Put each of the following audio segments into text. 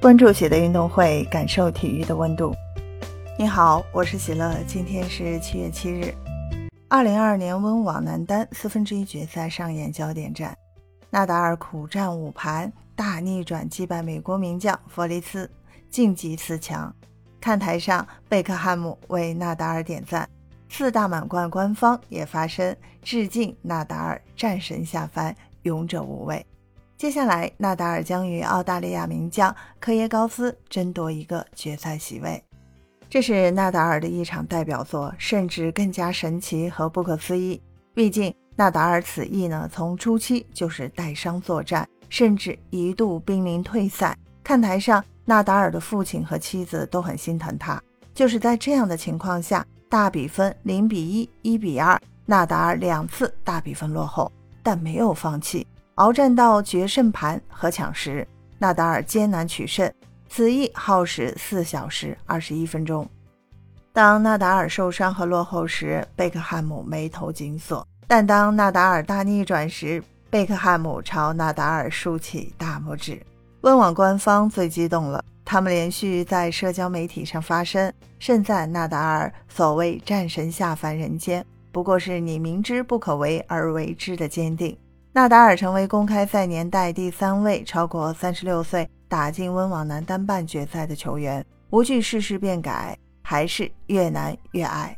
关注喜乐运动会，感受体育的温度。你好，我是喜乐，今天是七月七日。二零二二年温网男单四分之一决赛上演焦点战，纳达尔苦战五盘，大逆转击败美国名将弗利茨，晋级四强。看台上，贝克汉姆为纳达尔点赞，四大满贯官方也发声致敬纳达尔战神下凡，勇者无畏。接下来，纳达尔将与澳大利亚名将科耶高斯争夺一个决赛席位。这是纳达尔的一场代表作，甚至更加神奇和不可思议。毕竟，纳达尔此役呢，从初期就是带伤作战，甚至一度濒临退赛。看台上，纳达尔的父亲和妻子都很心疼他。就是在这样的情况下，大比分零比一、一比二，纳达尔两次大比分落后，但没有放弃。鏖战到决胜盘和抢时，纳达尔艰难取胜，此役耗时四小时二十一分钟。当纳达尔受伤和落后时，贝克汉姆眉头紧锁；但当纳达尔大逆转时，贝克汉姆朝纳达尔竖起大拇指。温网官方最激动了，他们连续在社交媒体上发声，盛赞纳达尔所谓战神下凡人间，不过是你明知不可为而为之的坚定。纳达尔成为公开赛年代第三位超过三十六岁打进温网男单半决赛的球员，无惧世事变改，还是越难越爱。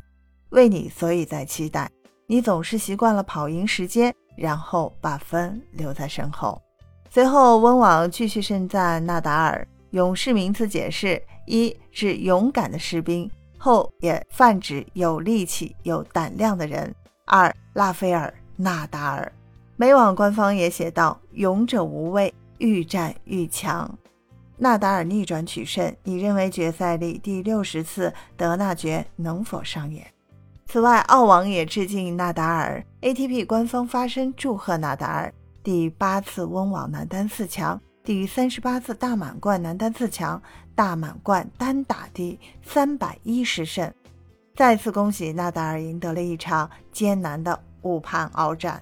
为你，所以在期待。你总是习惯了跑赢时间，然后把分留在身后。随后，温网继续盛赞纳达尔。勇士名词解释：一指勇敢的士兵，后也泛指有力气、有胆量的人。二，拉斐尔·纳达尔。美网官方也写道：“勇者无畏，愈战愈强。”纳达尔逆转取胜，你认为决赛里第六十次德纳爵能否上演？此外，澳网也致敬纳达尔，ATP 官方发声祝贺纳达尔第八次温网男单四强，第三十八次大满贯男单四强，大满贯单打第三百一十胜。再次恭喜纳达尔赢得了一场艰难的五盘鏖战。